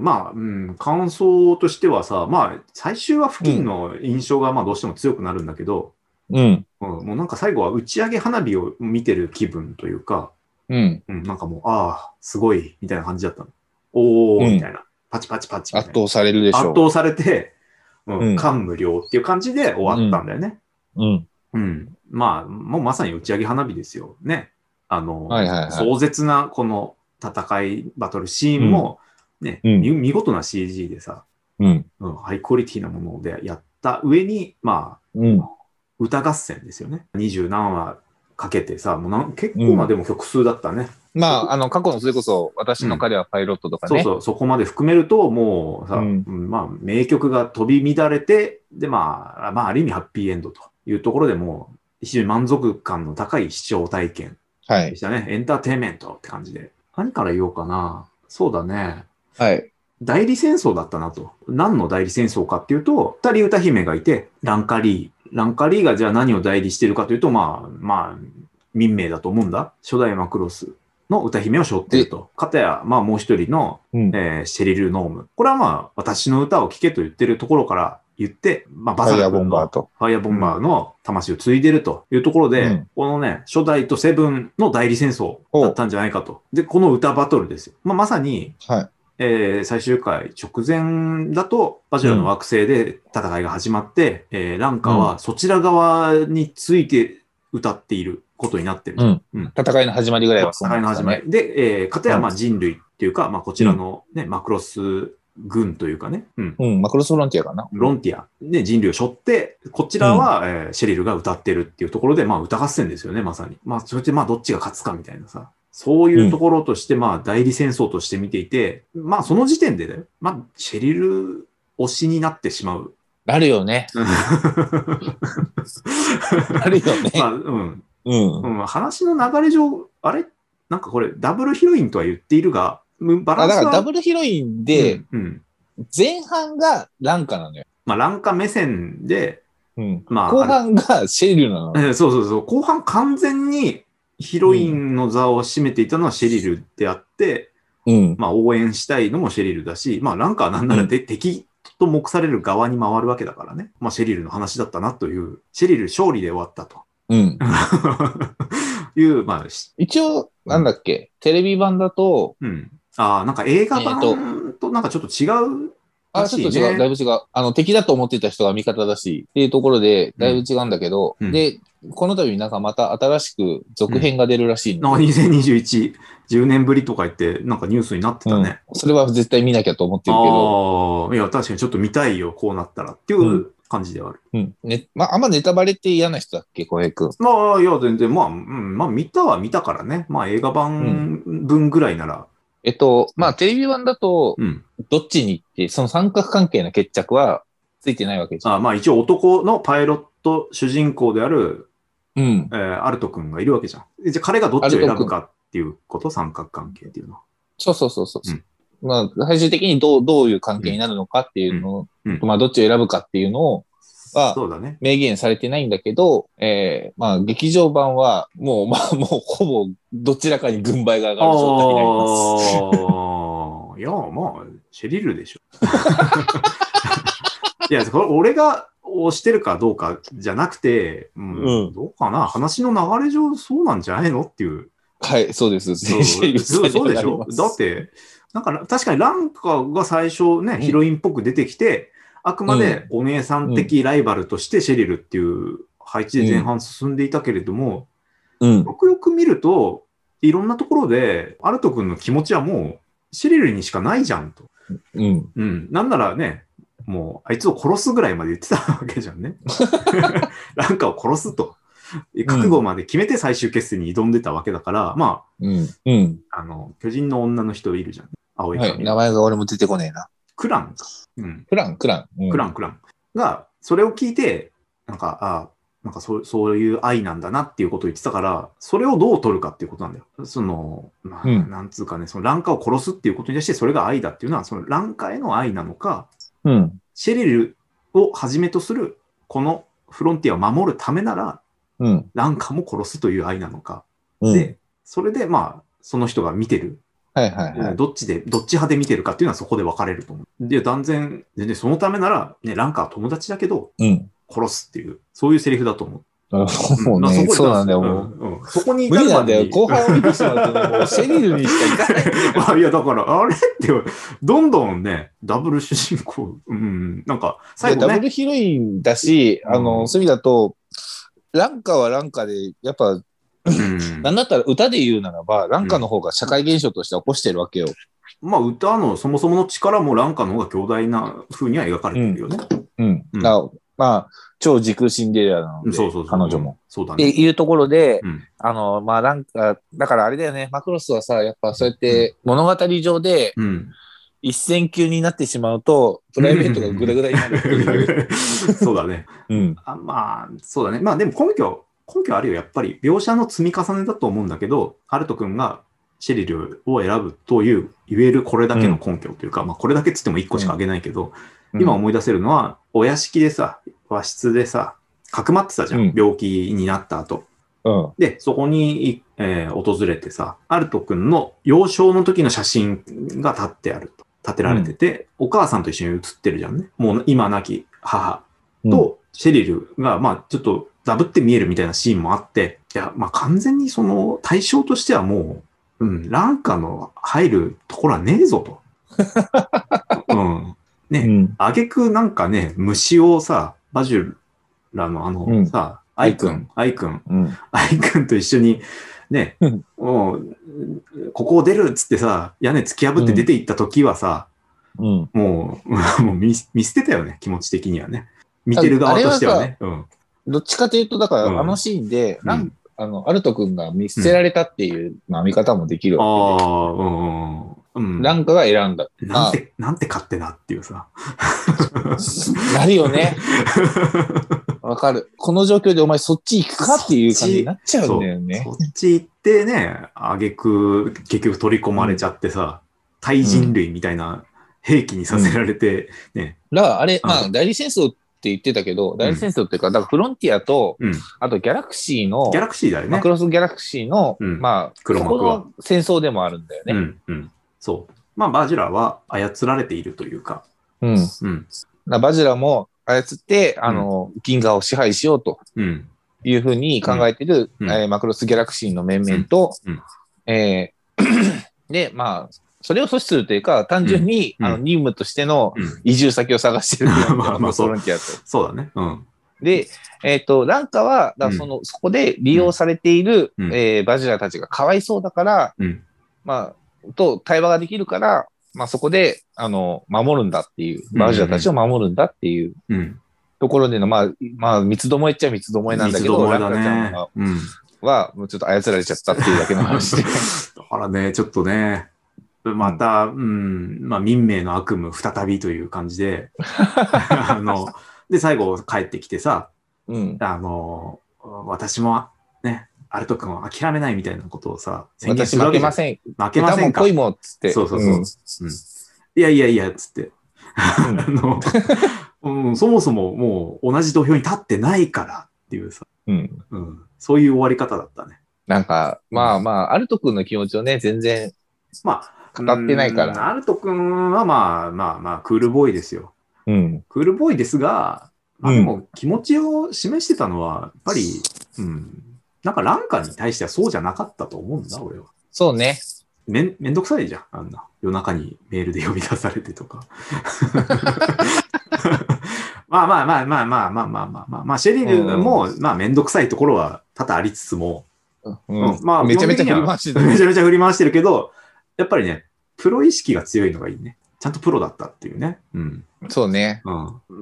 うん、まあ、うん、感想としてはさ、まあ、最終は付近の印象がまあどうしても強くなるんだけど、うん。うん、もうなんか最後は打ち上げ花火を見てる気分というか、うん。うん、なんかもう、ああ、すごい、みたいな感じだったの。おー、うんみたいな。パチパチパチ。圧倒されるでしょ圧倒されて、うん、うん感無量っていう感じで終わったんだよね。う。うん。うん。まあ、もうまさに打ち上げ花火ですよ。ね。あの、はいはいはい壮絶なこの戦い、バトルシーンも、ね、うん見見事な CG でさ、うん。うん、ハイクオリティなものでやった上に、まあ、うん。歌合戦ですよね。二十何話かけてさ、もうなん結構まあでも曲数だったね。まあ、あの、過去のそれこそ、私の彼はパイロットとかね。そうそう、そこまで含めると、もうさ、うんうんまあ、名曲が飛び乱れて、で、まあ、まあ、ある意味ハッピーエンドというところでもう、非常に満足感の高い視聴体験はい。でしたね。エンターテインメントって感じで。何から言おうかな。そうだね。はい。代理戦争だったなと。何の代理戦争かっていうと、二人歌姫がいて、ランカ・リー。ランカ・リーがじゃあ何を代理してるかというと、まあ、まあ、ミンメイだと思うんだ。初代マクロスの歌姫を背負っていると。かたや、まあもう一人の、うん。えーシェリル・ノーム。これはまあ、私の歌を聴けと言ってるところから言って、まあ、バ、ファイヤーボサラ君のンバーと。ファイアーボンバーの魂を継いでるというところで、うんこのね、初代とセブンの代理戦争だったんじゃないかと。で、この歌バトルですよ。まあ、まさに、はい。えー最終回直前だと、バジュラの惑星で戦いが始まって、えーランカはそちら側について歌っていることになってる。うんうん戦いの始まりぐらいはそう戦いの始ま。り。で、えー、かたやまあ人類っていうか、まあこちらのね、マクロス軍というかね、うん、うん。マクロスフロンティアかな。ロンティアで人類を背負って、こちらは、えーシェリルが歌ってるっていうところで、まあ歌合戦ですよね、まさに。まあそれでまあどっちが勝つかみたいなさ。そういうところとして、まあ代理戦争として見ていて、まあその時点でね、まあシェリル推しになってしまう。あるよね。あるよね。まあ、うん。うん。うん、話の流れ上、あれ？なんかこれダブルヒロインとは言っているが、うんバラあンスは？だからダブルヒロインで、うん、うん前半がランカなのよ。まあ乱歌目線で、うん。まあ後半がシェリルなの。えーそうそうそう。後半完全にヒロインの座を占めていたのはシェリルであって、うん。まあ応援したいのもシェリルだし、まあなんかなんならで、敵と目される側に回るわけだからね。まあシェリルの話だったなという、シェリル勝利で終わったと。うん。いう、まあ、し一応、なんだっけ、テレビ版だと、うん。ああ、なんか映画え版となんかちょっと違うあ、ちょっと違う、だいぶ違う。あの、敵だと思ってた人が味方だし、っていうところで、だいぶ違うんだけど、うん。で、この度なんかまた新しく続編が出るらしいなんかので、2021、10年ぶりとか言って、なんかニュースになってたね。うん。それは絶対見なきゃと思ってるけど、ああ、いや、確かにちょっと見たいよ、こうなったらっていうう感じではある。うん。ね、まあ、あんまネタバレって嫌な人だっけ、小平くん。まあ、いや、全然、まあ、うん、まあ、見たは見たからね。まあ、映画版分ぐらいなら、えっと、まあ、テレビ版だと、うん。どっちに行って、その三角関係の決着はついてないわけじゃん。あまあ、一応男のパイロット主人公である、うん。えーアルト君がいるわけじゃん。でじゃあ、彼がどっちを選ぶかっていうこと？三角関係っていうのは。そうそうそうそう。まあ、最終的にどう、どういう関係になるのかっていうのを、うんうんまあ、どっちを選ぶかっていうのを、はそうだね。明言されてないんだけど、えー、まあ、劇場版は、もう、まあ、もう、ほぼ、どちらかに軍配が上がる状態になります。ああ、いや、まあ、シェリルでしょ。いや、これ俺が推してるかどうかじゃなくて、うんうんどうかな話の流れ上そうなんじゃないのっていう。はい、そうです。そうそうそうでしょだって、なんか確かにランカが最初ね、んヒロインっぽく出てきて、あくまでお姉さん的ライバルとしてシェリルっていう配置で前半進んでいたけれども、うん。よくよく見ると、いろんなところで、アルト君の気持ちはもう、シェリルにしかないじゃんと。うん。うん。なんならね、もう、あいつを殺すぐらいまで言ってたわけじゃんね。ランカを殺すと。覚悟まで決めて最終決戦に挑んでたわけだから、まうん。うん。あ、あの、巨人の女の人いるじゃん。青いはい。髪、名前が俺も出てこねえな。クランか。うん。クラン、クラン。うんクラン、クラン。が、それを聞いて、なんか、あなんかそうそういう愛なんだなっていうことを言ってたから、それをどう取るかっていうことなんだよ。その、まあ、うんなんつうかね、その乱歌を殺すっていうことに対してそれが愛だっていうのは、その乱歌への愛なのか、うん。シェリルをはじめとする、このフロンティアを守るためなら、うん。乱歌も殺すという愛なのか。うん。で、それでまあ、その人が見てるはいはいはい。どっちで、どっち派で見てるかっていうのはそこで分かれると思う。で、断然、でね、そのためなら、ね、ランカーは友達だけど、うん。殺すっていう、そういうセリフだと思う。もうね、そうなんだよ、もう。うんうんそこに無理なんだよ。こ後半を見てしまうとね、もうシェリルにしか行かないあ、いや、だから、あれって、どんどんね、ダブル主人公、うん、なんか、最後ね、でダブルヒロインだし、あうの、んそういう意味だと、ランカはランカで、やっぱ、うんなんだったら歌で言うならば、ランカの方が社会現象として起こしてるわけよ。まあ、歌のそもそもの力もランカの方が強大な風には描かれてるよね。うん。うんまあ、超時空シンデレラなので、そうそうそう。彼女も。。そうだね。っていうところで、うんあの、まあ、なんか、だからあれだよね、マクロスはさ、やっぱそうやって物語上でうん。一線級になってしまうと、プライベートがグダグダになる。そうだね。うん。あまあ、そうだね。まあでも根拠、根拠あるよ。やっぱり描写の積み重ねだと思うんだけど、ハルト君がシェリルを選ぶという、言えるこれだけの根拠というか、まあこれだけっつっても1個しかあげないけど、今思い出せるのは、お屋敷でさ、和室でさ、かくまってたじゃん。うん病気になった後。うん。で、そこに、えー訪れてさ、アルト君の幼少の時の写真が立ってあると。立てられてて、お母さんと一緒に写ってるじゃんね。もう今亡き母とシェリルが、まあちょっとダブって見えるみたいなシーンもあって、いや、まあ完全にその対象としてはもう、うん、ランカの入るところはねえぞと。うん。ね、うん。あげくなんかね、虫をさ、バジュラのあの、うんさ、アイくん、アイくん、うん。アイくんと一緒に、ねうん、もう、ここを出るっつってさ、屋根突き破って出て行った時はさ、うん。もう、もう見見捨てたよね、気持ち的にはね。見てる側としてはね。うん。どっちかというと、だから、うんあのシーンで、ランうんあの、アルト君が見捨てられたっていう、まあ見方もできるあわあ、うんうん。うん。ランカが選んだ。なんて、なんて勝手なっていうさ。なるよね。わかる。この状況でお前そっち行くかっていう感じになっちゃうんだよね。そっち行ってね、あげく、結局取り込まれちゃってさ、対人類みたいな兵器にさせられて、ね。だからあれ、うんまあ、代理戦争って言ってたけど、代理戦争っていうか、だからフロンティアと、うん。あとギャラクシーのギャ、ラクシーだよね。マクロスギャラクシーの、うんまあ、黒幕はそこの戦争でもあるんだよね。うん、うん。そう。まあ、バジュラは操られているというか、うん。うん、らバジラも操って、あの、銀河を支配しようとうん、いうふうに考えてる、うんえーマクロスギャラクシーの面々と、うんうんえー で、まあ、それを阻止するというか、単純に、うんあの任務としてのうん。移住先を探してるっていう まあまあそうフロンティアと。そうだね。うん。で、えっ、と、ランカは、だからその、そこで利用されている、うんえーバジラたちがかわいそうだから、うん。まあ、と対話ができるから、まあそこで、あの、守るんだっていう、バジラたちを守るんだっていううん。ところでの、まあ、まあ、三つどもえっちゃ三つどもえなんだけど、三つどもえだランカちゃんねは。うん。は、もうちょっと操られちゃったっていうだけの話で。だからね、ちょっとね、また、うん、まあ、民命の悪夢再びという感じで、あの、で、最後帰ってきてさ、うん。あの、私もね、アルト君は諦めないみたいなことをさ、宣言私するわけ負けません。負けませんか？恋もっつって。そうそうそう。うんいやいやいや、つって。あの、うん、そもそももう同じ土俵に立ってないからっていうさ、うん。うん。うん、そういう終わり方だったね。なんか、まあまあ、アルト君の気持ちをね、全然まあ、語ってないからうんアルト君はまあまあまあ、クールボーイですよ。うん。クールボーイですが、まあ、うんでも気持ちを示してたのは、やっぱり、うん、なんかランカに対してはそうじゃなかったと思うんだ、俺は。そうね。めん、めんどくさいじゃん、あんな。夜中にメールで呼び出されてとか。まあまあまあまあまあまあまあまあまあ、まあ、シェリルも、まあめんどくさいところは多々ありつつも、うんうんまあめちゃめちゃ振り回してためちゃめちゃ振り回してるけど、やっぱりね、プロ意識が強いのがいいね。ちゃんとプロだったっていうね。うん。そうね。うん。う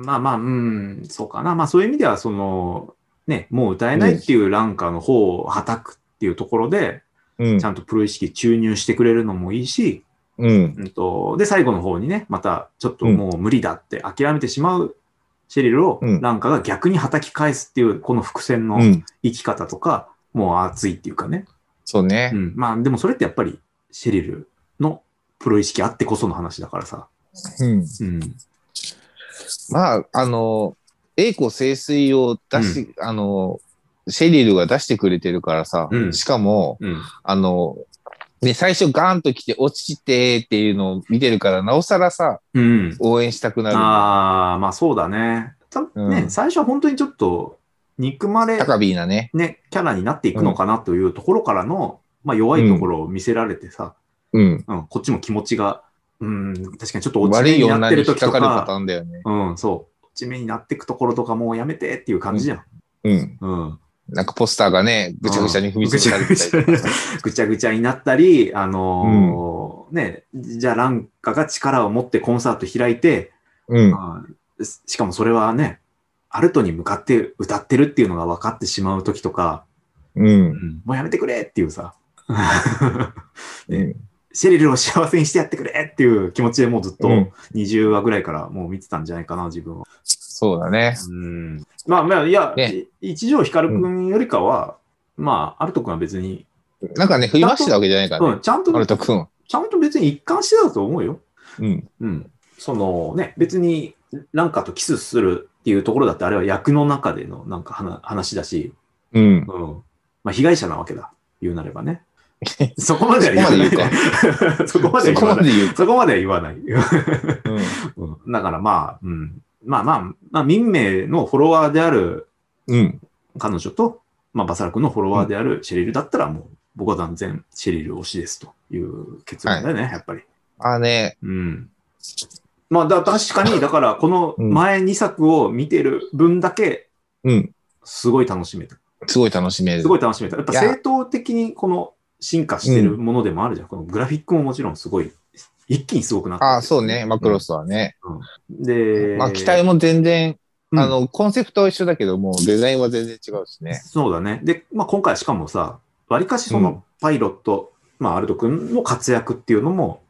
んまあまあ、うん、そうかな。まあそういう意味では、その、ね、もう歌えないっていうランカーの方をはたくっていうところで、うんちゃ。んとプロ意識注入してくれるのもいいし、うん。うんと、で、最後の方にね、またちょっともう無理だって諦めてしまうシェリルをうんランカが逆に叩き返すっていう、この伏線のうん。生き方とか、もう熱いっていうかね。そうねう。ん。まあでもそれってやっぱりシェリルのプロ意識あってこその話だからさ。うん。うん。まあ、あの、栄光清水を出し、あの、シェリルが出してくれてるからさ、うんしかも、うん。あの、で、最初ガーンと来て落ちてっていうのを見てるから、なおさらさ、うん。応援したくなる。ああ、まあそうだね。たね、うん最初は本当にちょっと、憎まれ、高ビーなね。ね、キャラになっていくのかなというところからの、まあ弱いところを見せられてさ、うん。うん、こっちも気持ちが、うん、確かにちょっと落ち悪目になっってる時とかかるパタか、ーンだよね。うん、そう、落ち目になっていくところとかもうやめてっていう感じじゃん。うん。うん。なんかポスターがね、ぐちゃぐちゃに踏みつけられてたりとかさ。ぐちゃぐちゃになったり、あのーね、じゃあランカが力を持ってコンサート開いて、うん。しかもそれはね、アルトに向かって歌ってるっていうのが分かってしまう時とか、うん。もうやめてくれっていうさ、うん。シェリルを幸せにしてやってくれっていう気持ちでもうずっとうん20話ぐらいからもう見てたんじゃないかな、自分は。そうだね。うん。まあまあ、いや、ね一条光くんよりかは、まあ、アルトくんは別に、なんかね、振り回してたわけじゃないからねうん、。ちゃんとアルト君。ちゃんと別に一貫してたと思うよ。うん。うん。そのね、別にランカとキスするっていうところだって、あれは役の中でのなんか話話だし、うん。うん。まあ被害者なわけだ。言うなればね。そこまでは言わない。そこまで言う。そこまでは言わない。うん。うんだからまあ、うん。まあまあ、まあ、民名のフォロワーであるうん。彼女と、まあ、バサラ君のフォロワーであるシェリルだったら、もう、僕は断然シェリル推しですという結論だよね、やっぱり。あね、うん。まあ、だ確かに、だから、この前2作を見てる分だけ、うん。すごい楽しめた。すごい楽しめる。すごい楽しめた。やっぱ正当的にこの進化してるものでもあるじゃん。このグラフィックももちろんすごい、一気にすごくなってるああ、そうね、マクロスはね。で、まあ、機体も全然、うんあの、コンセプトは一緒だけども、デザインは全然違うしね。そうだね。で、まあ、今回しかもさ、わりかしそうのんパイロット、まあ、アルト君の活躍っていうのも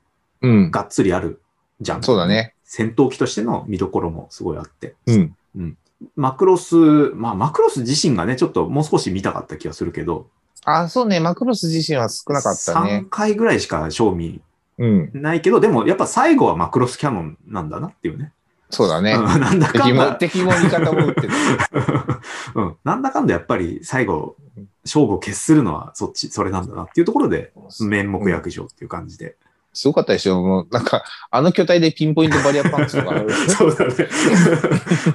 うん。がっつりあるじゃん。そうだ。ね。戦闘機としての見どころもすごいあって。うん。マクロス、まあ、マクロス自身がね、ちょっともう少し見たかった気がするけど、ああ、そうね、マクロス自身は少なかったね3。回ぐらいしか賞味うん。ないけど、でもやっぱ最後はマクロスキャノンなんだなっていうね。そうだね。う んなんだかんだ、敵も味方も打ってる。うん、なんだかんだやっぱり最後、勝負を決するのはそっち、それなんだなっていうところで、面目躍如っていう感じで。すごかったでしょもう、なんか、あの巨体でピンポイントバリアパンチとかある。そうだね。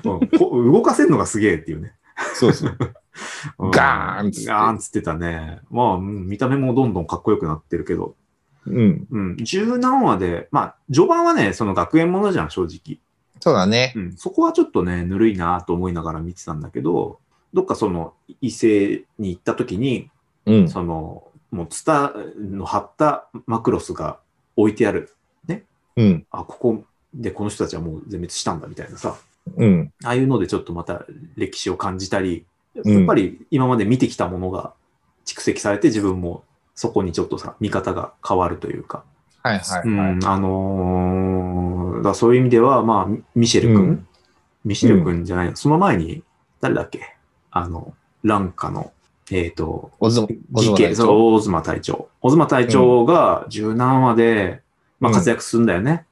うんこ動かせるのがすげえっていうね。そうそう。うんガーンっつってガーンっつってたね。まあ、うん見た目もどんどんかっこよくなってるけど。うん。うん。十何話で、まあ、序盤はね、その学園ものじゃん、正直。そうだね。うん。そこはちょっとね、ぬるいなと思いながら見てたんだけど、どっかその、異性に行った時に、うん。その、もうツタの貼ったマクロスが置いてある。うん。あ、ここでこの人たちはもう全滅したんだみたいなさ。うん。ああいうのでちょっとまた歴史を感じたり、うんやっぱり今まで見てきたものが蓄積されて自分もそこにちょっとさ、見方が変わるというか。はいはいうん、はい。あのーだそういう意味では、まあ、ミミシェル君、うんミシェル君じゃない、その前に、誰だっけ？あの、ランカの、えっ、と、オズモ、オズ義兄、モ隊長。隊長。大妻隊長が十何話で、まあ、活躍するんだよね。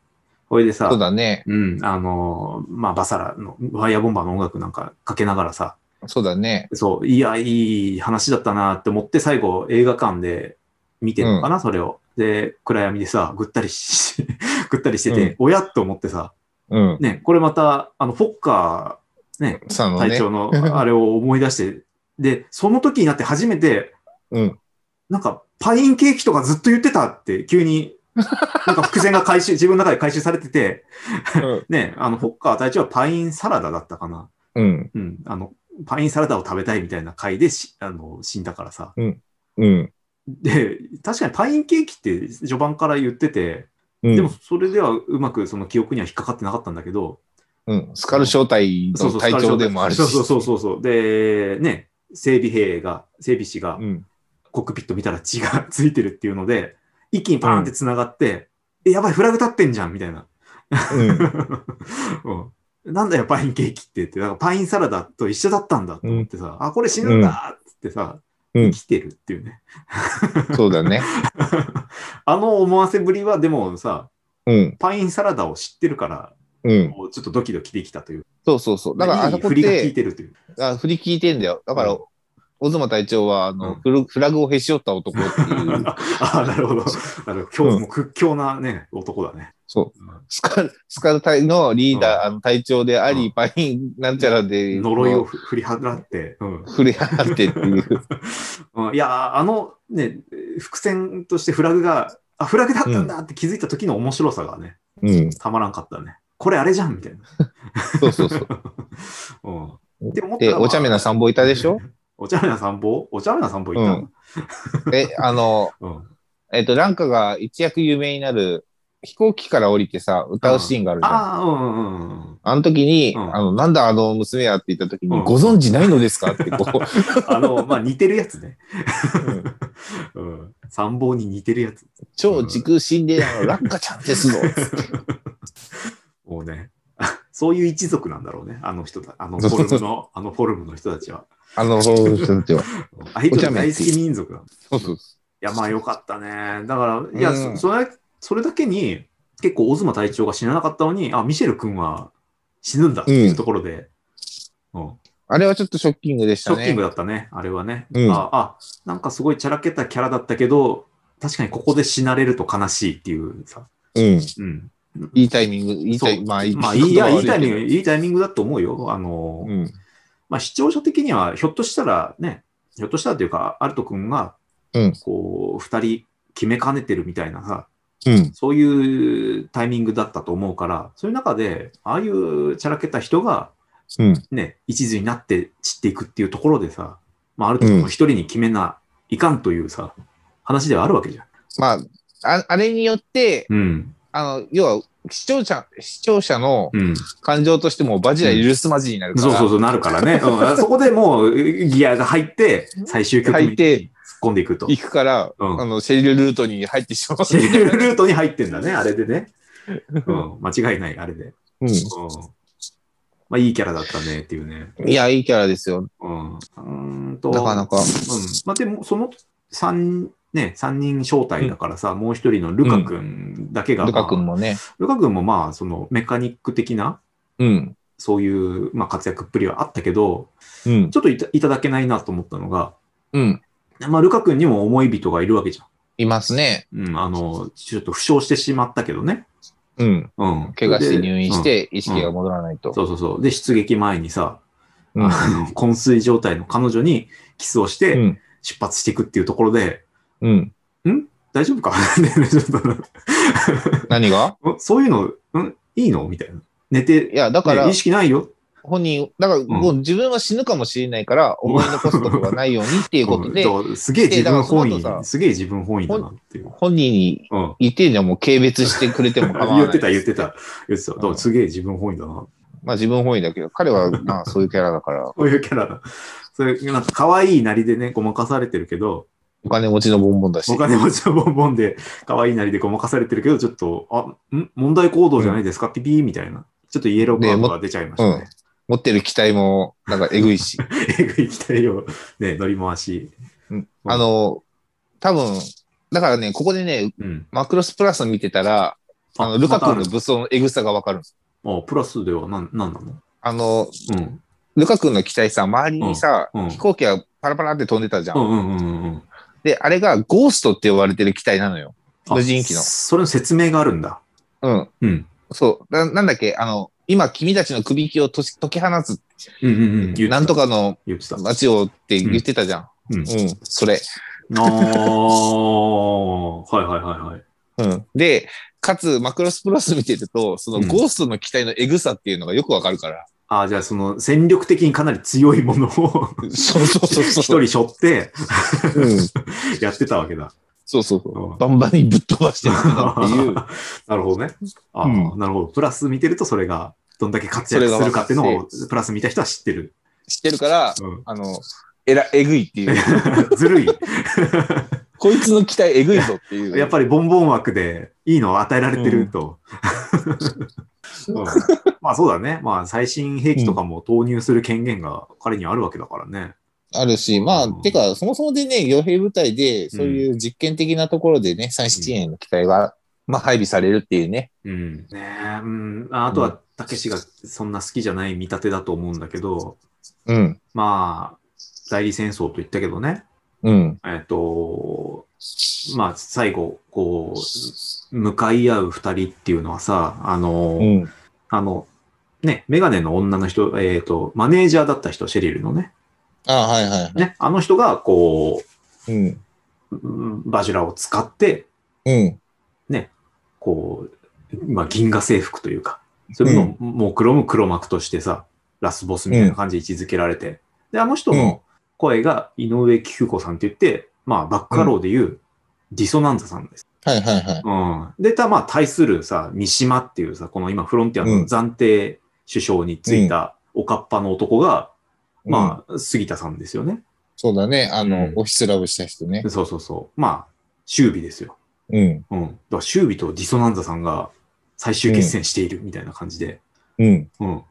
これでさ、そうだね。うん、あのーまあ、バサラの、ファイアボンバーの音楽なんかかけながらさ、そうだね。そう、いや、いい話だったなって思って、最後映画館で見てるのかな、それを。で、暗闇でさ、ぐったりし、ぐったりしてて、おやっと思ってさ、うん。ね、これまた、あの、フォッカー、ね、ね。隊長の あれを思い出して、で、その時になって初めて、うん。なんか、パインケーキとかずっと言ってたって、急に、なんか伏線が回収、自分の中で回収されてて、ね、あの、フォッカー隊長はパインサラダだったかな。うん。うん、あの、パインサラダを食べたいみたいな回でしあの死んだからさ。うん。で、確かにパインケーキって序盤から言ってて、うん。でもそれではうまくその記憶には引っかかってなかったんだけど、うん。スカル正体の隊長でもあるし。そうそうそうそうそう。で、ね、整備兵が、整備士がうん。コックピット見たら血がついてるっていうので、一気にパーンって繋がって、え、やばい、フラグ立ってんじゃんみたいな。うん。うんなんだよ、パインケーキってって、だからパインサラダと一緒だったんだと思ってさ、あ、これ死ぬんだってさ、うん生きてるっていうね。そうだね。あの思わせぶりは、でもさ、うん。パインサラダを知ってるから、うん。こうちょっとドキドキできたという。そうそうそう。だからあそこっ振りが効いて、てるという。あ振り聞いてんだよ。だから、うん小妻隊長は、あの、うんフラグをへし折った男っていう、ああ、なるほど。なるほど。今日も屈強なね、男だね。そううん。スカル、スカル隊のリーダー、あの隊長であり、うんパインなんちゃらで、呪いをふ振り払って、うん。振り払ってっていう。うんいや、あのね、伏線としてフラグが、あ、フラグだったんだって気づいた時の面白さがね、うん。たまらんかったね。これあれじゃんみたいな。そうそうそう。で、お茶目な参謀いたでしょ？お茶目な散歩お茶目な散歩いた、うんえ、あの、うんえっと、ランカが一躍有名になる飛行機から降りてさ、歌うシーンがあるじゃん。ああ、うんうんうん。あの時に、うんあの、なんだあの娘はって言った時に、うんご存知ないのですか？ってこう、あの、まあ、似てるやつね。うんうん。参謀に似てるやつ。超時空シンデレラのランカちゃんですぞ。もうね、そういう一族なんだろうね。あの人だ。あのフォルムの、あのフォルムの人たちは。あの、そう人たちは。ああいう人お茶目大好き民族だ。いそうそう。や、まあよかったね。だから、いや、うんそそれ、それだけに、結構、オズマ隊長が死ななかったのに、あ、ミシェル君は死ぬんだっていうところで、うんあれはちょっとショッキングでしたね。ショッキングだったね、あれはね。うんああ、なんかすごいチャラけたキャラだったけど、確かにここで死なれると悲しいっていうさ。うん。うん。いいタイミング、いいタイそうまあ、いいまあ、いい、いや、いいタイミング、グ。いいタイミングだと思うよ。あの、うん。まあ、視聴者的には、ひょっとしたらね、ひょっとしたらというか、アルト君が、うんこう、二人決めかねてるみたいなさ、うん。そういうタイミングだったと思うから、そういう中で、ああいうチャラけた人が、うん。ね、一途になって散っていくっていうところでさ、まあ、アルト君の一人に決めないかんというさ、話ではあるわけじゃん。まあ、ああれによって、うん。あの、要は、視聴者、視聴者のうん。感情としてもバジラ許すまじになるから。そうそうそう、なるからね。うん、そこでもう、ギアが入って、最終局面に入って突っ込んでいくと。行くから、うんあの、シェリルルートに入ってしまう。シェルルートに入ってんだね、あれでね。うん、間違いない、あれで。ううん。まあ、いいキャラだったねっていうね。ん。いや、いいキャラですよ。うん。うーんと。なかなか。うん。まあ、でも、その三、ね、三人招待だからさ、もう一人のルカ君だけが、ルカまあ君もね。ルカ君もまあ、そのメカニック的な、うん。そういう、まあ、活躍っぷりはあったけど、うん。ちょっといただけないなと思ったのが、うん。まあ、ルカ君にも思い人がいるわけじいますね。ゃん。うん、あの、ちょっと負傷してしまったけどね。うん。うん。怪我して入院しで、て意識が戻らないと。そうそうそう。で、出撃前にさ、うんあの昏睡状態の彼女にキスをしてうん。出発していくっていうところで、うん。大丈夫か？何が？んそういうの、ん？いいの？みたいな。寝て、いや、だからね意、識ないよ？本人、だからもう自分は死ぬかもしれないから、思い残すことがないようにっていうことで、すげえ自分本位すげえ自分本位だなっていう。本人にうん。言ってんじゃもう軽蔑してくれても構わない。言ってた、言ってた。言ってた。すげえ自分本位だな。まあ自分本位だけど、彼はまあそういうキャラだから、こういうキャラだ。それ、なんか可愛いなりでね、ごまかされてるけど、お金持ちのボンボンだしお。金持ちのボンボンで可愛いなりでごまかされてるけど、ちょっと、あ、ん？問題行動じゃないですか、ピピーみたいな。ちょっとイエローカードが出ちゃいましたね。持ってる機体も、なんかえぐいし。えぐい期待を、ね、乗り回し。うんあの、多分、だからね、ここでね、うん。マクロスプラス見てたら、あの、ルカ君の武装のエグさがわかるんです。あ、プラスでは何、何なの？あの、うん。ルカ君の機体さ、周りにさ、うんうん飛行機がパラパラって飛んでたじゃん。で、あれがゴーストって呼ばれてる機体なのよ。あ無人機のそれの説明があるんだ。うん。うん。そう。ななんだっけ？あの、今君たちの首輝をとし解き放つ、うんうんうん。なんとかの。街をって言ってたじゃん。うんうん、それ。ああ、はいはいはいはい。うん。で、かつ、マクロスプラス見てると、そのうんゴーストの機体のエグさっていうのがよくわかるから。ああ、じゃあその戦力的にかなり強いものをそうそうそう一そう。人背負ってうん。やってたわけだ。そうそうそうう。んバンバンにぶっ飛ばしてるっていう。なるほどね。ああ、うんなるほど。プラス見てるとそれがどんだけ活躍するかっていうのをそプラス見た人は知ってる。知ってるから、うんあの、えら、えぐいっていう。ずるい。こいつの機体えぐいぞっていう。やっぱりボンボン枠でいいのを与えられてると。うんまあそうだね。まあ最新兵器とかも投入する権限が彼にはあるわけだからね。あるし、まあ、うんてか、そもそもでね、傭兵部隊で、そういう実験的なところでね、三七円の機体が、まあ、配備されるっていうね。うん。ねえ、うん。ああとは、たけしがそんな好きじゃない見立てだと思うんだけど、うん。まあ、代理戦争と言ったけどね、うん。えっ、と、まあ、最後、こう、向かい合う二人っていうのはさ、あの、うん。あの、ね、メガネの女の人、えっ、と、マネージャーだった人、シェリルのね、あはいはいはい。ね、あの人が、こうん。う、うんバジュラを使って、うん。こう、まあ、銀河征服というか、そういうのを目論む黒幕としてさ、ラスボスみたいな感じで位置づけられて、で、あの人の声が井上貴子さんって言って、まあ、バックアローでいうディソナンザさんです。はいはいはい。うん。で、た、まあ、対するさ、三島っていうさ、この今、フロンティアの暫定首相についたおかっぱの男が、まあ、杉田さんですよね。そうだね。あの、うんオフィスラブした人ね。そうそうそう。まあ、修美ですよ。うん。うん。だから、修美とディソナンザさんが最終決戦しているみたいな感じで、うん。うん。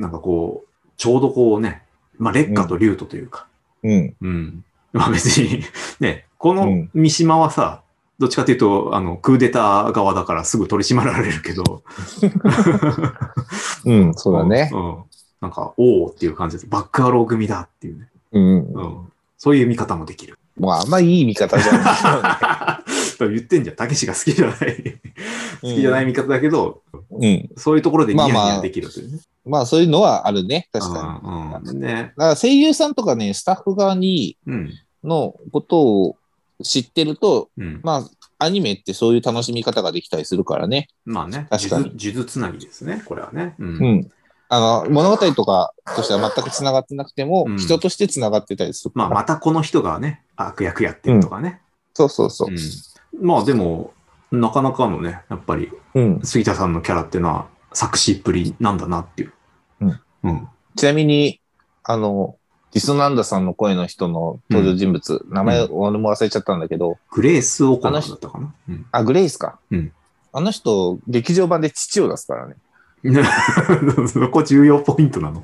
なんかこう、ちょうどこうね、まあ、劣化と竜とというか、うん。うん。まあ別に、ね、このうん三島はさ、どっちかというと、あの、クーデター側だからすぐ取り締まられるけど、うん。そうだね。うん。なんか、おおっていう感じです。バックアロー組だっていうね。うん。うん。そういう見方もできる。もうあんまいい見方じゃない と言ってんじゃん。たけしが好きじゃない。好きじゃない見方だけど、うん。そういうところでニヤニまあまあヤできるというね。まあそういうのはあるね。確かに。うんうん。ね。だから声優さんとかね、スタッフ側に、うん。のことを知ってると、うん。まあ、アニメってそういう楽しみ方ができたりするからね。まあね。確かに数珠数珠つなぎですね。これはね。う。うんん。あの、物語とかとしては全く繋がってなくても、うん人として繋がってたりする。まあ、またこの人がね、悪役やってるとかね。そうそうそう。うん。まあでも、なかなかのね、やっぱり、うん。杉田さんのキャラっていうのは、作詞っぷりなんだなっていう。うん。うん。ちなみに、あの、ディスナンダさんの声の人の登場人物、名前俺も忘れちゃったんだけど、グレース・オコナーだったかな？うん。あ、グレイスか。うんあの人、劇場版で父を出すからね。そこ重要ポイントなの？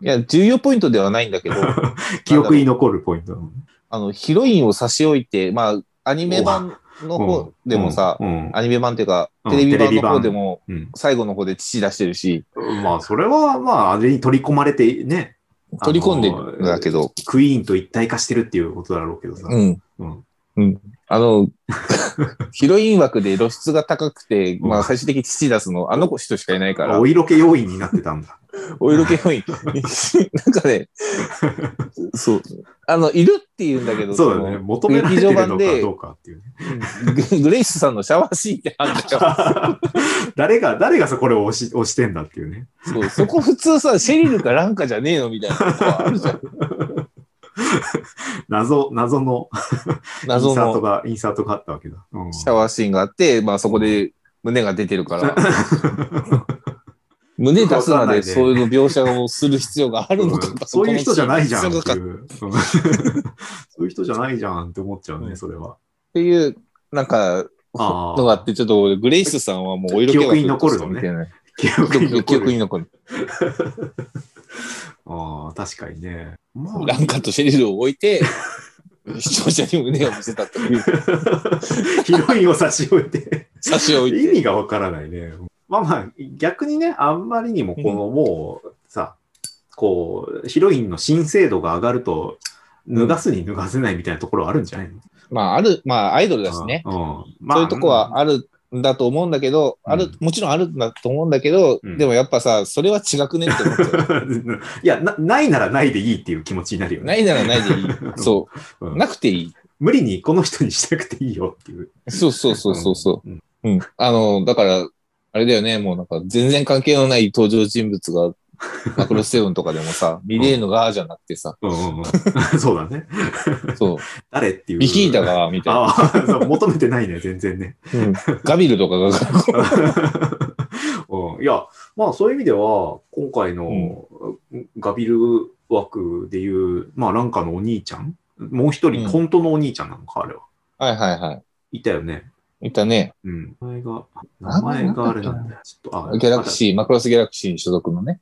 いや、重要ポイントではないんだけど、記憶に残るポイントなの。あの、ヒロインを差し置いて、まあ、アニメ版の方でもさ、うん。アニメ版っていうか、うんテレビ版の方でも、うん最後の方で父出してるし、うんまあ、それは、まあ、あれに取り込まれてね、取り込んでるんだけど、クイーンと一体化してるっていうことだろうけどさ。うん。うん。うん。あの、ヒロイン枠で露出が高くて、うんまあ最終的に父出すの、あの子人しかいないからお、色気要因になってたんだ。お色気ヒロイン。なんかね、そう。あの、いるって言うんだけど、そうだね。の求められてるのかどうかっていうね。ググレイスさんのシャワーシーンってあるんだよ。誰が、誰がそこで押し、押してんだっていうね。そう、そこ普通さ、シェリルかランカじゃねえのみたいなとこあるじゃん。謎、謎のイン謎のサートが、インサートがあったわけだ。うんシャワーシーンがあって、まあそこで胸が出てるから、胸出すまでそういうの描写をする必要があるのかうんそういう人じゃないじゃんっていう。うん そういう人じゃないじゃんって思っちゃうね、うんそれは。ていう、なんか、のがあって、ちょっと俺グレイスさんはもうお色気が記憶に残るのね記憶に記残る。憶に残る。ああ、確かにね。まあランカとシェリルを置いて、視聴者に胸を見せたという ヒロインを差し置いて。差し置いて。意味がわからないね。まあまあ、逆にね、あんまりにもこのもうさ、こう、ヒロインの新精度が上がると、脱がすに脱がせないみたいなところはあるんじゃないの、まあ、ある、まあ、アイドルだしね。うん。まあそういうとこはあるんだと思うんだけど、うんある、もちろんあるんだと思うんだけど、うんでもやっぱさ、それは違くねって思っちゃう。いやな、ないならないでいいっていう気持ちになるよね。ないならないでいい。そうう。んなくていい。無理にこの人にしたくていいよっていう。そうそうそうそうそう。うん。うん。あの、だから、あれだよね、もうなんか全然関係のない登場人物が、マクロスセブンとかでもさ、見れるのがじゃなくてさ、うんうんうん、そうだね。そう、誰っていう。ビキータが、みたいな。求めてないね、全然ね。うんガビルとかが、うん、いや、まあそういう意味では、今回のガビル枠でいう、まあランカのお兄ちゃん？もう一人、うん本当のお兄ちゃんなのか、あれは。はいはいはいたよね。い。いたね。うん。名前が、名前が？あれなんだよ。ちょっと、あ、ギャラクシー、マクロスギャラクシーに所属のね。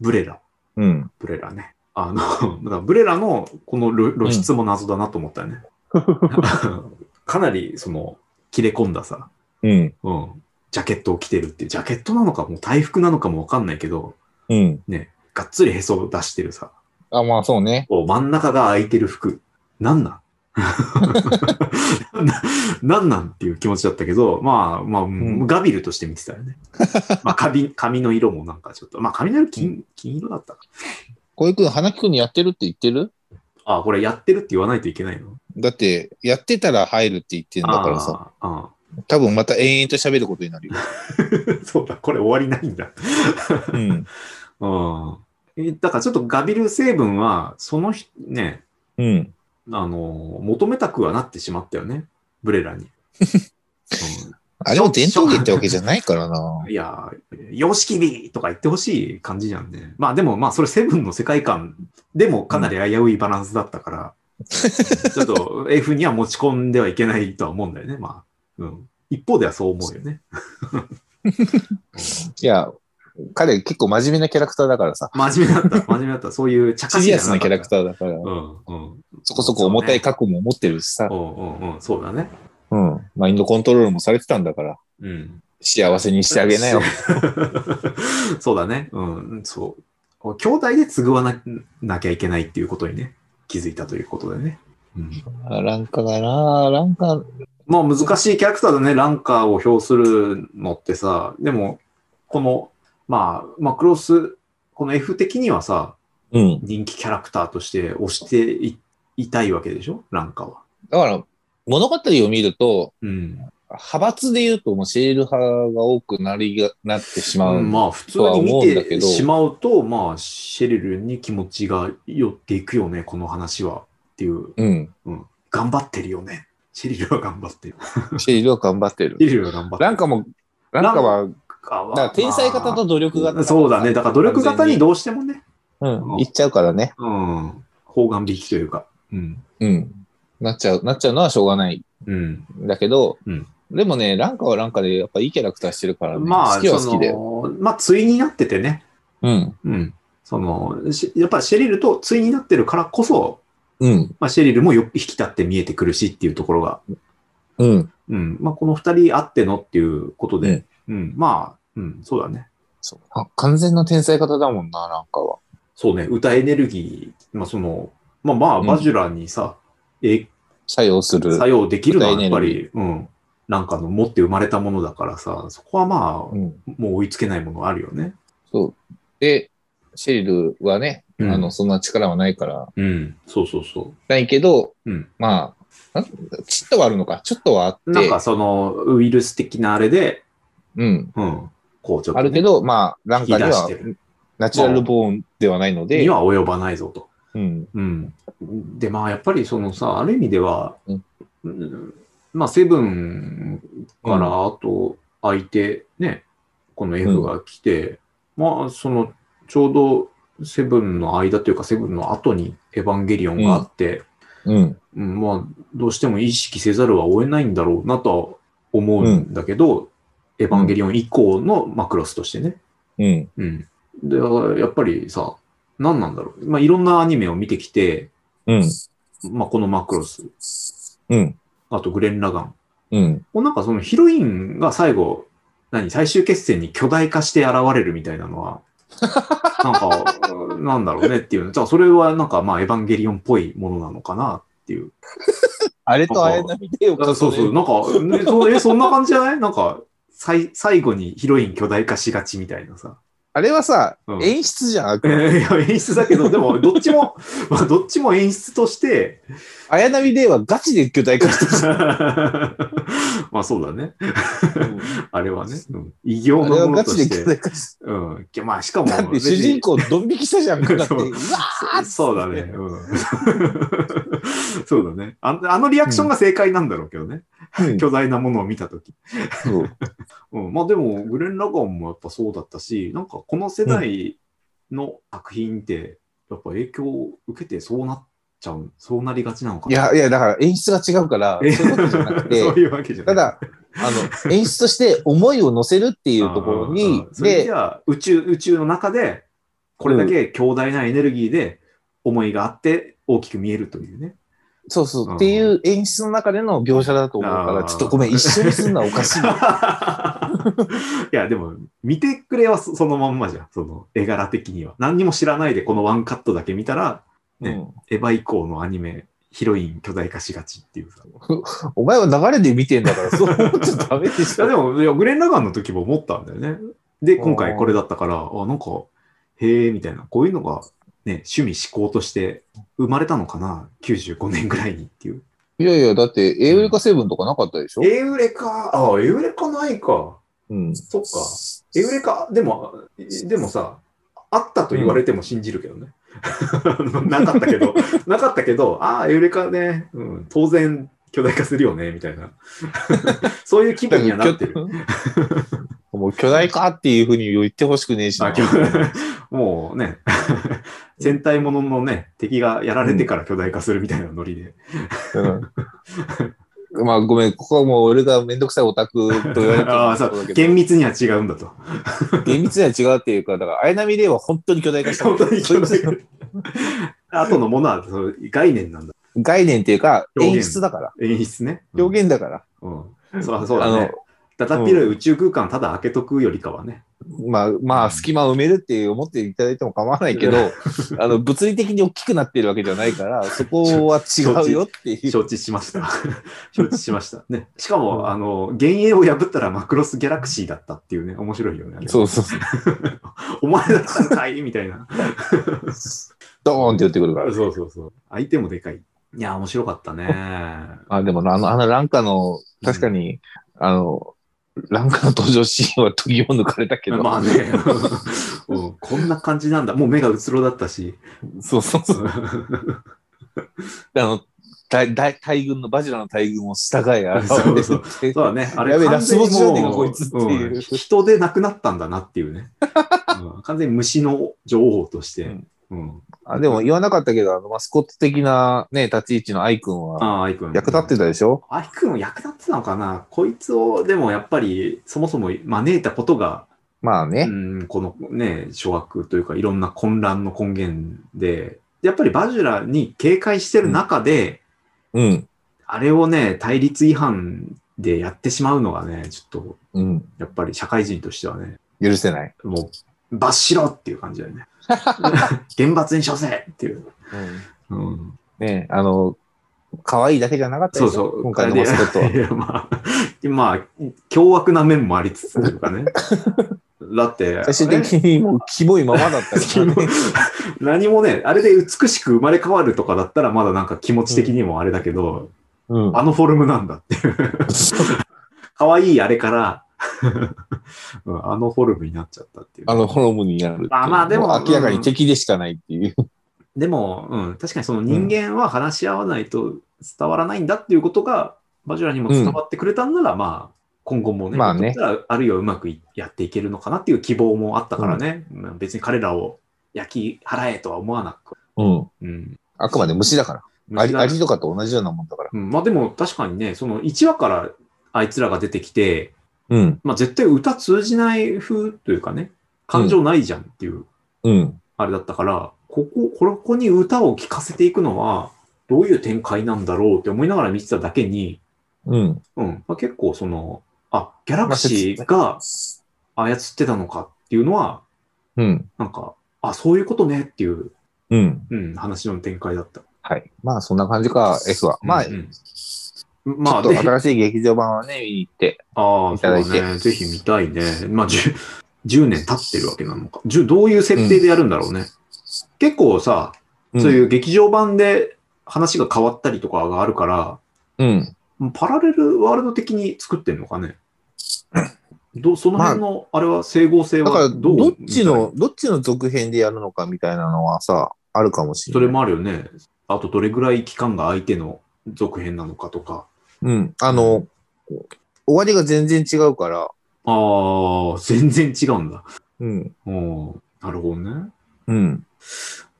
ブレラ。うん。ブレラね。あの、だからブレラのこの露露出も謎だなと思ったよね。かなり、その、切れ込んださ、うん。うん。ジャケットを着てるっていう、ジャケットなのかもう大服なのかもわかんないけど、うん。ね、がっつりへそを出してるさ、あ、まあそうね。こう真ん中が空いてる服。なんなん？ななんなんっていう気持ちだったけど、まあ、まあ、んガビルとして見てたよね。まあ髪、髪の色もなんかちょっと、まあ髪の色金金色だったか。小井くん、花木くんにやってるって言ってる？あ、これやってるって言わないといけないの？だって、やってたら入るって言ってんだからさ、あーあ多分また延々と喋ることになるよ。ー そうだ、これ終わりないんだ。うん。うん。えだからちょっとガビル成分は、その日、ね、うん。あの、求めたくはなってしまったよね。ブレラに。うんあれも伝統芸ってわけじゃないからな。いや、様式美とか言ってほしい感じじゃんね。まあでもまあそれセブンの世界観でもかなり危ういバランスだったから、ちょっと F には持ち込んではいけないとは思うんだよね。まあ。うん。一方ではそう思うよね。いや、彼結構真面目なキャラクターだからさ。真面目だった。真面目だった。そういう茶化シしリアスなキャラクー。ターだから、うんうん。そこそこ重たい過去も持ってるしさ。うんうんうん。そうだね。うん。マインドコントロールもされてたんだから、うん。幸せにしてあげなよ。そうだね。うん。そう。兄弟で継ぐわななきゃいけないっていうことにね、気づいたということでね。うん。ランカだなランカ、まあ難しいキャラクターだね、ランカーを表するのってさ、でも、この、まあ、マクロス、この F 的にはさ、うん。人気キャラクターとして推していいたいわけでしょ？ランカーは。だから、物語を見ると、うん。派閥で言うと、もうシェール派が多くなりが、なってしまう。まあ普通に見てしまうと、まあシェリルに気持ちが寄っていくよね、この話は。っていう。うん。うん。頑張ってるよね。シェリルは頑張ってる。シェールは頑張ってる シ。ェリルは頑張ってる。ランカも、ランカは、だカはから天才型と努力型、まあそうだね。だから努力型にどうしてもね。うん、いっちゃうからね。うん。方眼引きというか。うん。うん。なっちゃう、なっちゃうのはしょうがない。うん。だけど、うんでもね、ランカはランカでやっぱいいキャラクターしてるからね。まあ、好きは好そきだよ。の、まあ、対になっててね。うん。うん。その、しやっぱりシェリルと対になってるからこそ、うん。まあ、シェリルもよ引き立って見えてくるしっていうところが、うん。うん。まあ、この二人あってのっていうことで、うん。まあ、うん、そうだね。そうあ完全な天才型だもんな、ランカは。そうね、歌エネルギー、まあ、その、まあまあ、うんバジュラにさ、え作用する。作用できるのはやっぱり、うん。なんかの持って生まれたものだからさ、そこはまあ、うん。もう追いつけないものあるよね。そう。で、シェリルはね、うんあの、そんな力はないから、うん。そうそうそないけど、う。うん。まあ、なんちょっとはあるのか。ちょっとはあって、なんかその、ウイルス的なあれで、うん。うん。こうちょっと、ね、あるけど、まあ、ランカに引き出はナチュラルボーンではないのでに、は及ばないぞと。うん。うん。で、まあ、やっぱりそのさ、ある意味では、うんうんまあ、セブンから、あと、相手、ね、この F が来て、まあ、その、ちょうど、セブンの間というか、セブンの後にエヴァンゲリオンがあって、うん。うんまあ、どうしても意識せざるを得ないんだろうなとは思うんだけど、エヴァンゲリオン以降のマクロスとしてね。うん。うん。で、やっぱりさ、何なんだろう。まあ、いろんなアニメを見てきて、うん。まあ、このマクロス、うん。あとグレン・ラガン。うん。もうなんかそのヒロインが最後、何、最終決戦に巨大化して現れるみたいなのは、なんか、なんだろうねっていう。じゃあそれはなんかまあエヴァンゲリオンっぽいものなのかなっていう。あれと綾波レイを重ねるあそうそう、なんか、ね、そうえ、そんな感じじゃない？なんか、最最後にヒロイン巨大化しがちみたいなさ。あれはさ、うん演出じゃん、あく演出だけど、でも、どっちも、まあ、どっちも演出として、綾波レイはガチで巨大化してた。まあそうだね。うんあれはね。うん異形あれのものはガチで巨として。大化してうん。まあしかも、だって主人公ドン引きしたじゃん、かかって。そううわーそうだね。うん。そうだねあ。あのリアクションが正解なんだろうけどね。うん巨大なものを見たとき。そううん。まあでも、グレン・ラガンもやっぱそうだったし、なんかこの世代の作品って、やっぱ影響を受けてそうなっちゃう、そうなりがちなのかな。いや、いや、だから演出が違うから、そういうことじゃなくて、そういうわけじゃない。ただ、あの、演出として思いを乗せるっていうところにで、ゃあ宇宙、宇宙の中で、これだけ強大なエネルギーで思いがあって大きく見えるというね。そうそう、うんっていう演出の中での描写だと思うから、あーちょっとごめん、一緒にすんのはおかしい。いや、でも、見てくれはそそのまんまじゃん。その絵柄的には。何にも知らないでこのワンカットだけ見たら、ねうんエヴァ以降のアニメ、ヒロイン巨大化しがちっていうさ。お前は流れで見てんだから、そう思っちゃダメでしいや、ょ。でも、いやグレン・ラガンの時も思ったんだよね。で、今回これだったから、あ、なんか、へえ、みたいな。こういうのが、ね、趣味思考として生まれたのかな ?95 年ぐらいにっていう。いやいや、だって、エウレカセブンとかなかったでしょ、エウレカ、あ、エウレカないか。うん。そっか。エウレカ、でも、でもさ、あったと言われても信じるけどね。なかったけど、なかったけど、ああ、エウレカね、うん、当然巨大化するよね、みたいな。そういう気分にはなってる。もう巨大化っていうふうに言ってほしくねえしな。もうね、戦隊もののね、敵がやられてから巨大化するみたいなノリで。うんまあごめん、ここはもう俺がめんどくさいオタクと言われてる あ厳密には違うんだと。厳密には違うっていうか、だから、綾波レイは本当に巨大化した。本当に巨大化。後のものはそう概念なんだ。概念っていうか、演出だから。演出ね。うん表現だから。うん。そうそうだあね。だだっ広い宇宙空間ただ開けとくよりかはね。まあ、まあ、隙間を埋めるって思っていただいても構わないけど、あの、物理的に大きくなってるわけじゃないから、そこは違うよっていう。承知しました。承知しました。ね。しかも、あの、幻影を破ったらマクロスギャラクシーだったっていうね、面白いよね。あれそうそう。お前だったんかいみたいな。ドーンって言ってくるから。そうそうそう。相手もでかい。いや、面白かったね。あ、でもあの、あのランカの、確かに、あの、ランカの登場シーンは研ぎを抜かれたけど、まあね、うんこんな感じなんだ。もう目がうつろだったし。そうそうそう。あの、大大大軍の、バジラの大軍を従え、あそうそうそうだね。あれやべラスボスじゃねこいつっていううん人でなくなったんだなっていうね。うん完全に虫の女王として。うんあでも言わなかったけど、あの、マスコット的なね、立ち位置のアイ君は。役立ってたでしょ？アイくん役立ってたのかな？こいつを、でもやっぱり、そもそも招いたことが、まあね。うん、このね、諸悪というか、いろんな混乱の根源で、やっぱりバジュラに警戒してる中で、うん。あれをね、対立違反でやってしまうのがね、ちょっと、うん。やっぱり社会人としてはね、許せない。もう、罰しろっていう感じだよね。厳罰に処せっていう。うん、ねあの、可愛いだけじゃなかったそうそう。今回のマスコットは。いや、まあ、まあ、凶悪な面もありつつとかね。だって、最終的にもうキモいままだったからね。何もね、あれで美しく生まれ変わるとかだったらまだなんか気持ち的にもあれだけど、うん。あのフォルムなんだっていう。可愛いあれから、うんあのフォルムになっちゃったっていう。あのフォロムになる。まあまあでもう明らかに敵でしかないっていう。でも、うん、確かにその人間は話し合わないと伝わらないんだっていうことが、バジュラにも伝わってくれたんなら、まあ、今後もね、まあねあるいはうまくいやっていけるのかなっていう希望もあったからね、まあ別に彼らを焼き払えとは思わなく、うん。うん。あくまで虫だから。アリ虫だアリとかと同じようなもんだから。うん、まあでも確かにね、その1話からあいつらが出てきて、うん。まあ絶対歌通じない風というかね、感情ないじゃんっていう、うん。あれだったから、ここ、ここに歌を聴かせていくのは、どういう展開なんだろうって思いながら見てただけに、うん。うん、まあ、結構その、あ、ギャラクシーが操ってたのかっていうのは、うん。なんか、あ、そういうことねっていう、うん。うん、話の展開だった。はい。まあそんな感じか、F は。まあ、うんちうんまあ、ょっとで新しい劇場版はね、見に行って。ああ、いただいてそうだね。ぜひ見たいね。まあ、10, 10年経ってるわけなのか。10どういう設定でやるんだろうね。結構さ、そういう劇場版で話が変わったりとかがあるから、うん。パラレルワールド的に作ってんのかね。どその辺の、あれは整合性だから、はどうどっちの、どっちの続編でやるのかみたいなのはさ、あるかもしれない。それもあるよね。あと、どれぐらい期間が相手の続編なのかとか。うん。あの、終わりが全然違うから、ああ、全然違うんだ。うん。うんなるほどね。うん。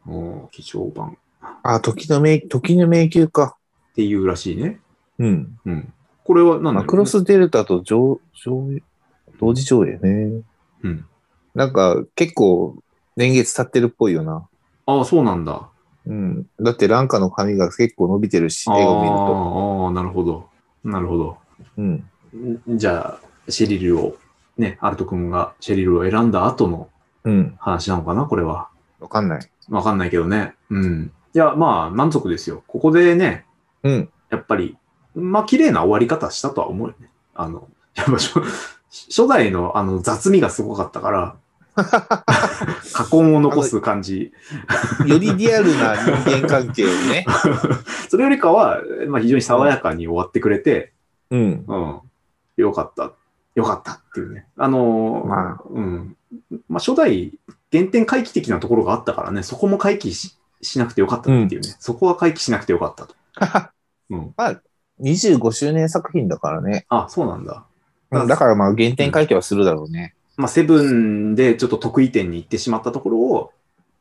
うん劇場版あ、時の迷、時の迷宮か。っていうらしいね。うん。うん。これは何だろうねマクロスデルタと上、上映、同時上映ね。うん。なんか、結構、年月経ってるっぽいよな。ああ、そうなんだ。うん。だって、ランカの髪が結構伸びてるし、映画を見ると。ああ、なるほど。なるほど。うん。んじゃあ、シェリルを、ね、アルト君がシェリルを選んだ後のうん。話なのかな、これは。わかんない。わかんないけどね。うん。いや、まあ、満足ですよ。ここでね、うん。やっぱり、まあ、綺麗な終わり方したとは思うよね。あの、やっぱ初、初代のあの雑味がすごかったから、過根を残す感じ。よりリアルな人間関係をね。それよりかは、まあ、非常に爽やかに終わってくれて、うん。うん。よかった。よかったっていうね。あのーまあうん。まあ、初代、原点回帰的なところがあったからね、そこも回帰ししなくてよかったっていうね。そこは回帰しなくてよかったと。うん。25周年作品だからね。あ、そうなんだ。うんだからまあ原点回帰はするだろうね。まあ、セブンでちょっと得意点に行ってしまったところを、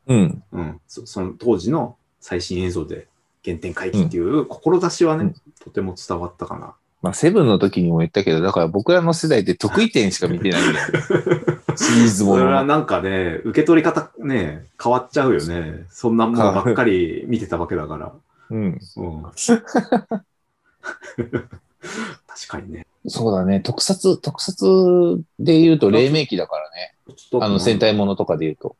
うん。うん、そその当時の最新映像で原点回帰っていう志はね、うんとても伝わったかな。まあセブンの時にも言ったけど、だから僕らの世代って得意点しか見てないんだよ。シリーズもの。それはなんかね、受け取り方ね、変わっちゃうよね。そんなものばっかり見てたわけだから。うん。うん、確かにね。そうだね。特撮、特撮で言うと黎明期だからね。あの戦隊ものとかで言うと。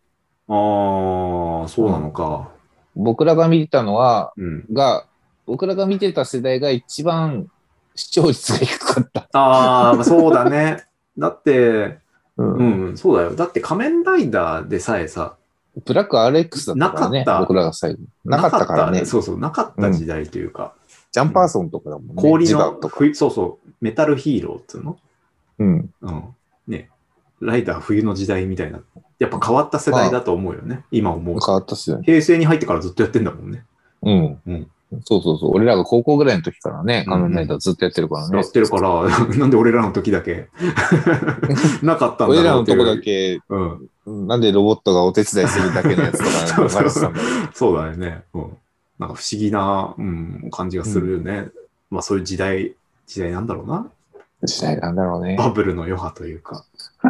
ああ、そうなのか。僕らが見てたのは、うん。が、僕らが見てた世代が一番視聴率が低かった。ああ、まあそうだね。だって、う。うんん、そうだよ。だって仮面ライダーでさえさ、ブラック RX だったからねなかっ。た僕らが最後。なかったからね。そうそう、なかった時代というか、ジャンパーソンとかだもんね。氷ジバとか。そうそう、メタルヒーローっていうの？うん。うん。ね。ライダー冬の時代みたいな。やっぱ変わった世代だと思うよね。今思う。変わったっすよね。平成に入ってからずっとやってんだもんね。うん。うんそうそうそう。俺らが高校ぐらいの時からね、うん仮面ライダーずっとやってるからねやっ。てるから、なんで俺らの時だけ？なかったんだろう俺らのとこだけ、いう。うん。うんなんでロボットがお手伝いするだけのやつとか 流れてたんだろうそうだよね。うん。なんか不思議な、うん、感じがするよね。まあそういう時代、時代なんだろうな。時代なんだろうね。バブルの余波というか、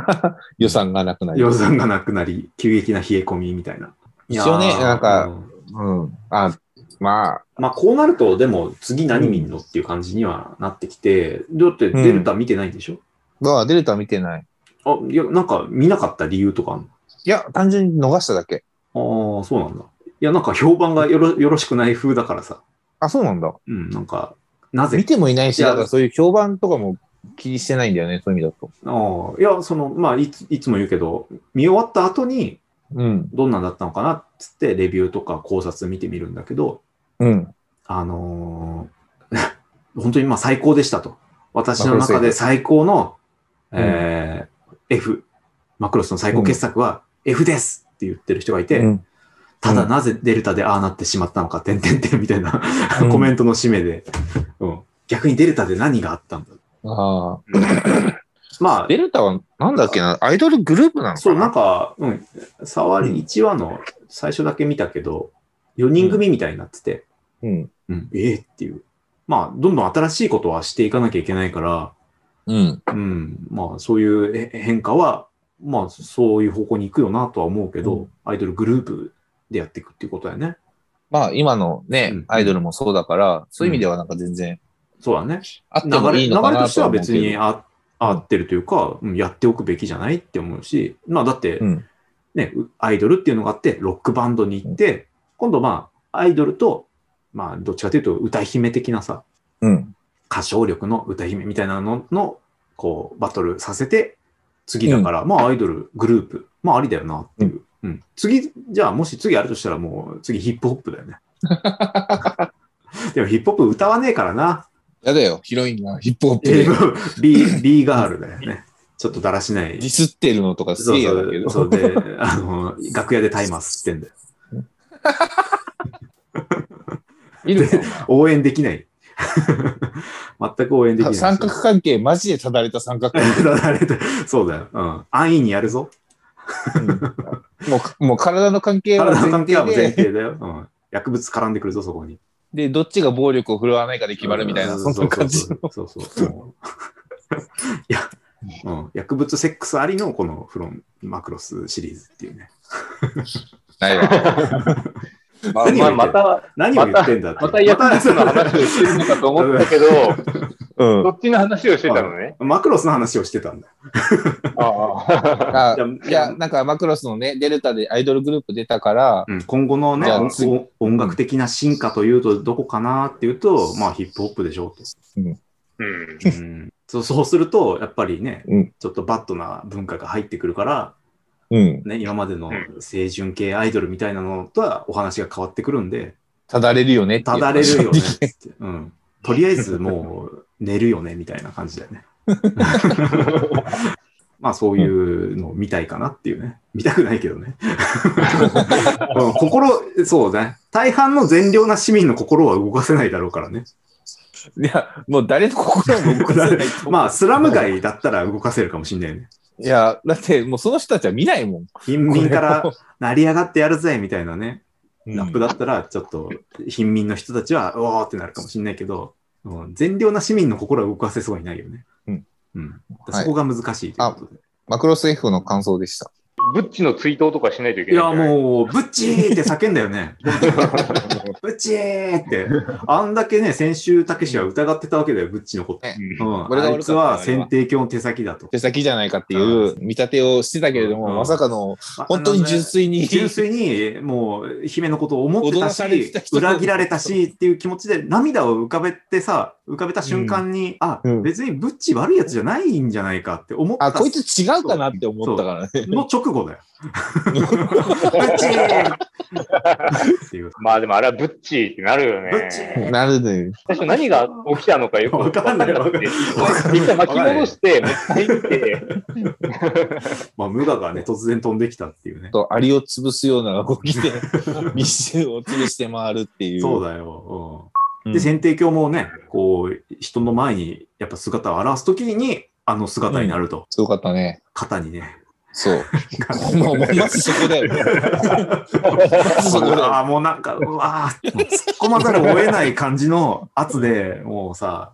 予算がなくなり。予算がなくなり、急激な冷え込みみたいな。一応ねなんかうんうん。あ、まあ、まあこうなると、でも次何見んのっていう感じにはなってきて、だってデルタ見てないんでしょ、まあ、デルタ見てない。あ、いや、なんか見なかった理由とかあんの？いや、単純に逃しただけ。ああ、そうなんだ。いや、なんか評判がよろよろしくない風だからさ。あ、そうなんだ。うん、なんか、なぜ？見てもいないし、だからそういう評判とかも気にしてないんだよね、そういう意味だと。ああ、いや、その、まあいつ、いつも言うけど、見終わった後に、うん。どんなんだったのかなっつって、レビューとか考察見てみるんだけど、うん。あのー 本当にまあ最高でしたと。私の中で最高の、うんえー F、マクロスの最高傑作は F ですって言ってる人がいて、うんただなぜデルタでああなってしまったのか、てんてんてんみたいなうん コメントの締めで、うん、逆にデルタで何があったんだ？ああ。まあ、デルタはなんだっけな？アイドルグループなのかな？そう、なんか、うん、触り、うん1話の最初だけ見たけど、4人組みたいになってて、うん。うん、ええっていう。まあ、どんどん新しいことはしていかなきゃいけないから、うん。うん、まあ、そういうへ変化は、まあ、そういう方向に行くよなとは思うけど、うん。アイドルグループでやっていくっていうことだよね。まあ、今のね、うん。アイドルもそうだから、そういう意味ではなんか全然そうだね。あっても流れ流いいのかなれとしては。別にあ合ってるというか、うんやっておくべきじゃないって思うし、まあ、だって、うん。ね、うアイドルっていうのがあって、ロックバンドに行って、今度まあ、アイドルと、まあ、どっちかというと歌姫的なさ、うん。歌唱力の歌姫みたいなのの、こう、バトルさせて、次だから、まあ、アイドル、グループ、まあ、ありだよなっていう。うん。次、じゃあ、もし次やるとしたら、もう、次ヒップホップだよね。でも、ヒップホップ歌わねえからな。やだよ、ヒロインがヒップホップで B、B ガールだよね。ちょっとだらしないディ。スってるのとかすそうげえ嫌だけど。そう、そうで、あの、楽屋でタイマー吸ってんだよ。いる応援できない。全く応援できない。三角関係、マジでただれた三角関係。そうだよ。うん。安易にやるぞ。もう、もう体の関係は体の関係は前前提で、提だよ。うん。薬物絡んでくるぞ、そこに。で、どっちが暴力を振るわないかで決まるみたいな、そんな感じの。そうそうそう。いや、うん。薬物セックスありのこのフロンマクロスシリーズっていうね。ないわ。まあ、何を言ってんまあ、また、何を言ってんだって。また薬物の話をしてるのかと思ったけど、うん。そっちの話をしてたのね。マクロスの話をしてたんだよ。ああ。あいや、なんかマクロスのね、デルタでアイドルグループ出たから、うん今後のねじゃあ次お音楽的な進化というとどこかなっていうと、まあヒップホップでしょうと。うん。うんそうそうすると、やっぱりね、うんちょっとバッドな文化が入ってくるから、うん。ね、今までのうん清純系アイドルみたいなのとはお話が変わってくるんで、ただれるよねっていうただれるよねって。うん。とりあえずもう 寝るよねみたいな感じだよね。まあそういうのを見たいかなっていうね。見たくないけどね。う ん心、そうね。大半の善良な市民の心は動かせないだろうからね。いや、もう誰の心も動かせない。まあスラム街だったら動かせるかもしんないよね。いや、だってもうその人たちは見ないもん。貧民から成り上がってやるぜみたいなね。うんラップだったらちょっと貧民の人たちはうおーってなるかもしんないけど、うん善良な市民の心は動かせそうにないよね。うん。うん。はいそこが難しいということで。マクロス F の感想でした。ブッチの追悼とかしないといけないい？もう、ブッチーって叫んだよね。ブッチーって。あんだけね、先週、たけしは疑ってたわけだよ、ブッチのこと。うん。あいつは選定教の手先だと。手先じゃないかっていう見立てをしてたけれども、うんまさかの本当に純粋に、純粋に、もう、姫のことを思ってたした、人裏切られたしっていう気持ちで、涙を浮かべてさ、浮かべた瞬間に、あ、うん別にブッチ悪いやつじゃないんじゃないかって思った。あ、こいつ違うかなって思ったからね。の直後だよ。ブッチーっていう。まあでもあれはブッチーってなるよブッチね。ーなるね。最初何が起きたのかよくわかんなくてわ一回巻き戻して、もう一回見て、まあ、無我がね、突然飛んできたっていうね。と、アリを潰すような動きで、密集を潰して回るっていう。そうだよ。うん、うんで、選定教もね、こう、人の前にやっぱ姿を現すときに、あの姿になると。すごかったね。肩にね。そう。もう、まずそこだよね。ま ずそこだよ。ああ、もうなんか、うわ突っ込まざるを得ない感じの圧で、もうさ、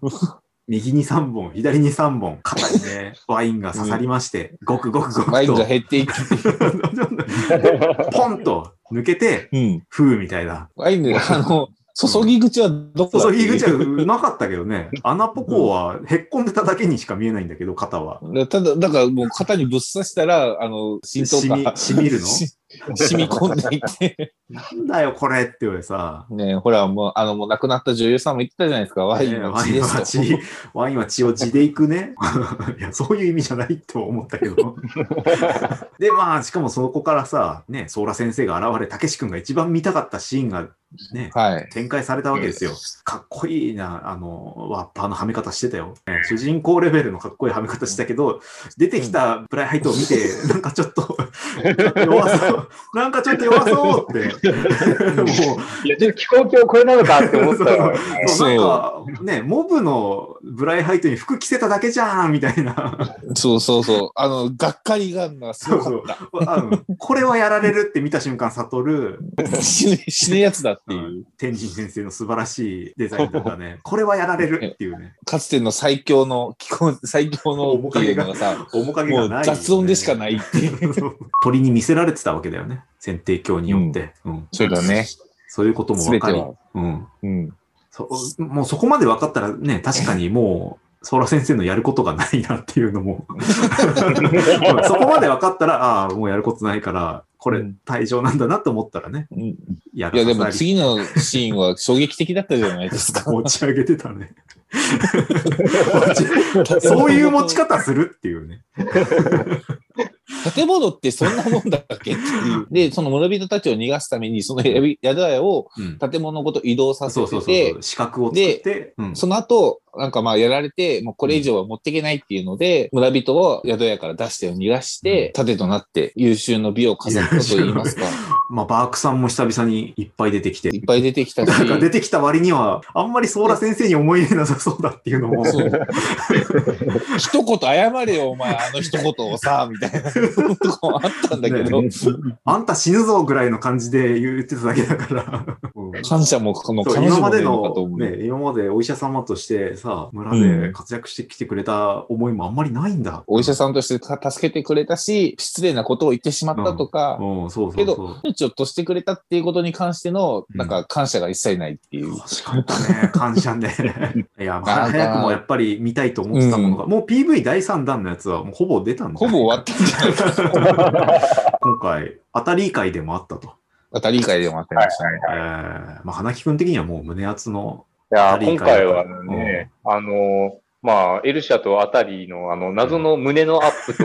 右に3本、左に3本、肩にね、ワインが刺さりまして、ごくごくごくと。ワインが減っていく。ポンと抜けて、うん。ふうみたいな。ワインで、あの、注ぎ口はどこだ注ぎ口はうまかったけどね、穴ポコはへっこんでただけにしか見えないんだけど、肩は。でただ、だからもう肩にぶっ刺したら、あの、浸透しみが、しみるの？し 染み込んでいって。なんだよ、これって言われさ。ねほら、もう、あの、もう亡くなった女優さんも言ってたじゃないですか。ワインのワイン血ですと。は血、ワインは血を地でいくね。いや、そういう意味じゃないと思ったけど。で、まあ、しかもそこからさ、ね、ソーラ先生が現れ、たけし君が一番見たかったシーンがね、はい。展開されたわけですよ。かっこいいな、あの、ワッパーのはめ方してたよ。ね主人公レベルのかっこいいはめ方したけど、出てきたプライハイトを見て、なんかちょっと、弱そう、なんかちょっと弱そうって。もう、いや、ちょっと気候鏡これなのかって思ったわ。そうなんか、ね、モブのブライハイトに服着せただけじゃんみたいな。そうそうそう。あの、がっかりがんがすごかった。あのこれはやられるって見た瞬間、悟る、死ね、死ねやつだっていう。天神先生の素晴らしいデザインとかね、これはやられるっていうね、かつての最強の、気候、最強のっていうのがさ、面影がない、雑音でしかないっていう。そう鳥に見せられてたわけだよね。選定教によって。うんそうだね。そういうことも分かり。うんうん。そ。もうそこまで分かったらね、確かにもう、ソーラ先生のやることがないなっていうのも。そこまで分かったら、ああ、もうやることないから、これうん退場なんだなと思ったらね、うんやいや、でもり次のシーンは衝撃的だったじゃないですか。持ち上げてたね。そういう持ち方するっていうね。建物ってそんなもんだっけっていう。で、その村人たちを逃がすために、その宿屋をうん建物ごと移動させそうそうそうてそう。、資格を作って、うんその後、なんかまあやられて、もうこれ以上は持っていけないっていうので、村人を宿屋から出して逃がして、盾となって優秀の美を飾ったと言いますか。まあ、バークさんも久々にいっぱい出てきて、いっぱい出てきたし、なんか出てきた割には、あんまりソーラ先生に思い入れなさそうだっていうのも、一言謝れよ、お前、あの一言をさ、みたいな。とこもあったんだけど、あんた死ぬぞぐらいの感じで言ってただけだから、感謝もこのそう彼女今までの。ね、今までお医者様としてさ、村うでん活躍してきてくれた思いもあんまりないんだ。お医者さんとしてた助けてくれたし、失礼なことを言ってしまったとか、うん、そうそけうそう。ど、命をとしてくれたっていうことに関しての、うんなんか感謝が一切ないっていう。欲しかったね、感謝ね。いや、まあ、早くもやっぱり見たいと思ってたものが、もう PV 第3弾のやつはもうほぼ出たんだほぼ終わったんじゃないですか。今回、当たり会でもあったと。当たり会でもあってましたね。えー、まあ、花木くん的にはもう胸熱の、いや、アタリ今回はね、あの、まあ、エルシャとアタリのあの、謎の胸のアップと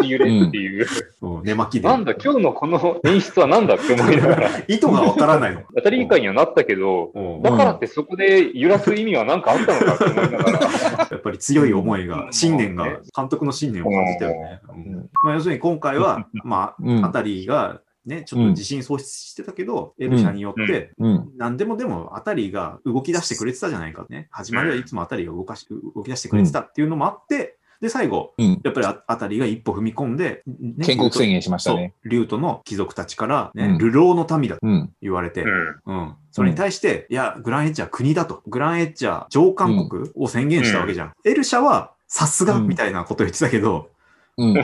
口揺れっていう、うん。寝巻きで。なんだ、今日のこの演出はなんだって思いながら、意図がわからないの。アタリ以下にはなったけど、うん。だからってそこで揺らす意味は何かあったのかって思いながら、やっぱり強い思いがう、ん。信念が、監督の信念を感じたよね。うん。まあ、要するに今回は、まうん。あ、あたりが、ね、ちょっと自信喪失してたけど、エルシャによって、うん。何でもでも、あたりが動き出してくれてたじゃないかね。始まりはいつもあたりが動かし、動き出してくれてたっていうのもあって、で、最後、うん。やっぱりああたりが一歩踏み込んで、ね建国宣言しましたそうね。、竜都の貴族たちから、ねうん流浪の民だとうん。言われて、うん。うん。それに対して、いや、グランエッジは国だと。グランエッジは上官国を宣言したわけじゃん。エルシャは、さすがうんみたいなこと言ってたけど、うん。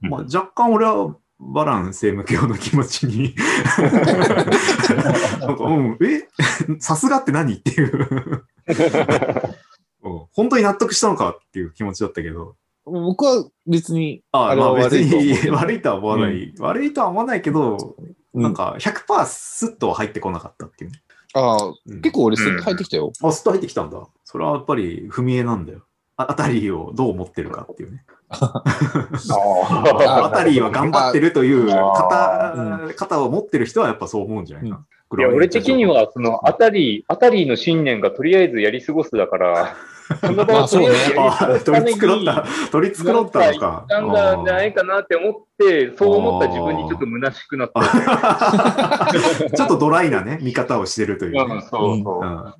まあ、若干俺は、バラン政務教の気持ちに なんか、うん、え？さすがって何？っていう、うん本当に納得したのかっていう気持ちだったけど。僕は別に、ああれはまあ別に悪いとは思ってない悪いとは思わない。悪いとは思わないけど、うんなんか100%スッとは入ってこなかったっていうね。ああ、うん結構俺スッと入ってきたよ。あ、スッと入ってきたんだ。それはやっぱり踏み絵なんだよ。ああたりをどう思ってるかっていうね。あ あたりは頑張ってるというあ方、方を持ってる人はやっぱそう思うんじゃないか。な。いや、俺的には、その、あたり、あたりの信念がとりあえずやり過ごすだから、その場をとりあえずやり過あごすために、取り繕った、取り繕ったのか。なんだんじゃないかなって思って、そう思った自分にちょっと虚しくなった。ちょっとドライなね、見方をしてるというそうそう。う。ん